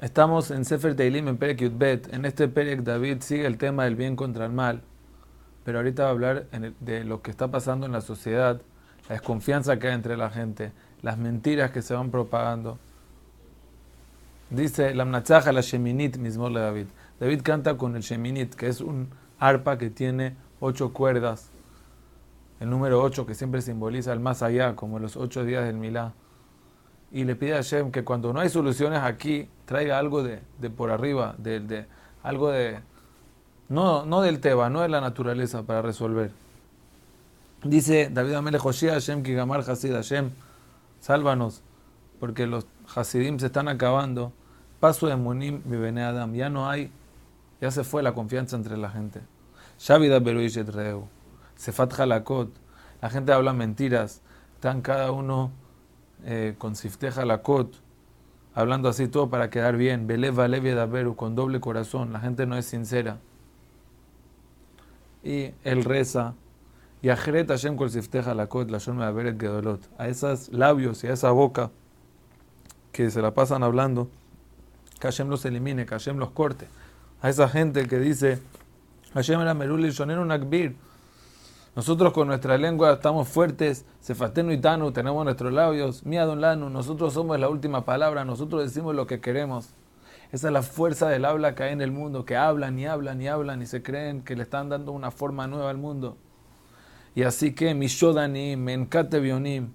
Estamos en Sefer Teilim en Perek Yudbet. En este Perek David sigue el tema del bien contra el mal, pero ahorita va a hablar de lo que está pasando en la sociedad, la desconfianza que hay entre la gente, las mentiras que se van propagando. Dice la Mnachaja, la Sheminit mismo David. David canta con el Sheminit, que es un arpa que tiene ocho cuerdas. El número ocho que siempre simboliza el más allá, como los ocho días del Milá y le pide a Hashem que cuando no hay soluciones aquí, traiga algo de, por arriba, de, de, algo de, no, no del Teba, no de la naturaleza para resolver. Dice David Amele Hashem Kigamar Hasid Hashem, sálvanos, porque los Hasidim se están acabando. Paso de Munim Bibene Adam, ya no hay, ya se fue la confianza entre la gente. Shavida Beruishet Reu, Sefat Halakot, la gente habla mentiras, están cada uno eh, con Sifteja Lakot, hablando así todo para quedar bien, Beleva Levi Daberu, con doble corazón, la gente no es sincera. Y él reza, y Ajeret Hashem Kol Sifteja Lakot, la Beret Gedolot, a esos labios y a esa boca que se la pasan hablando, que Hashem los elimine, que Hashem los corte. A esa gente que dice, Hashem era Merul y Nakbir, nosotros con nuestra lengua estamos fuertes, Sefatenu y Tanu, tenemos nuestros labios, Miadon Lanu, nosotros somos la última palabra, nosotros decimos lo que queremos. Esa es la fuerza del habla que hay en el mundo, que hablan y hablan y hablan y se creen que le están dando una forma nueva al mundo. Y así que Mishodani, Menkate Bionim,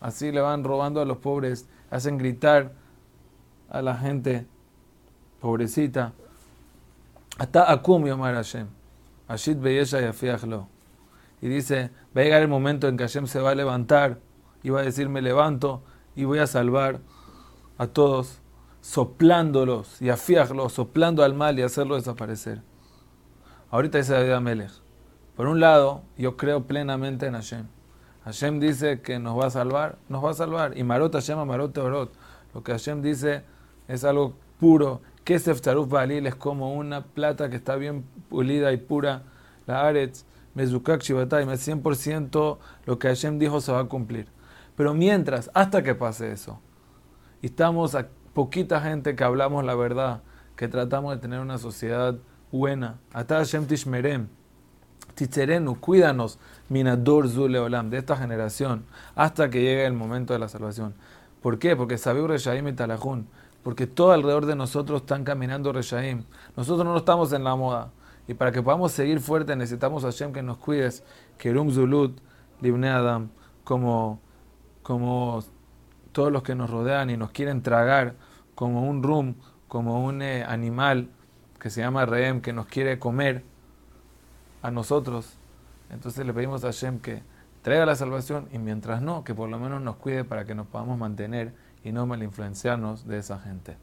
así le van robando a los pobres, hacen gritar a la gente pobrecita. Hasta Akum Yomar Hashem, Ashit Beyesha Yafiachlo y dice, va a llegar el momento en que Hashem se va a levantar y va a decir, me levanto y voy a salvar a todos, soplándolos y afiarlos, soplando al mal y hacerlo desaparecer. Ahorita dice David Amelech, por un lado, yo creo plenamente en Hashem. Hashem dice que nos va a salvar, nos va a salvar. Y Marot Hashem, Marot Teorot. Lo que Hashem dice es algo puro. Kesef Taruf Balil es como una plata que está bien pulida y pura. La Aretz Mezukak Shivatay, 100% lo que Hashem dijo se va a cumplir. Pero mientras, hasta que pase eso, y estamos a poquita gente que hablamos la verdad, que tratamos de tener una sociedad buena, hasta Hashem Tishmerem, Titzerenu, cuídanos, Minador Zuleolam, de esta generación, hasta que llegue el momento de la salvación. ¿Por qué? Porque Sabiur Reshaim y Talajun, porque todo alrededor de nosotros están caminando Reshaim. Nosotros no estamos en la moda. Y para que podamos seguir fuerte necesitamos a Hashem que nos cuides, que Rum Zulut, Libne Adam, como, como todos los que nos rodean y nos quieren tragar, como un rum, como un eh, animal que se llama Reem, que nos quiere comer a nosotros. Entonces le pedimos a Hashem que traiga la salvación y mientras no, que por lo menos nos cuide para que nos podamos mantener y no mal influenciarnos de esa gente.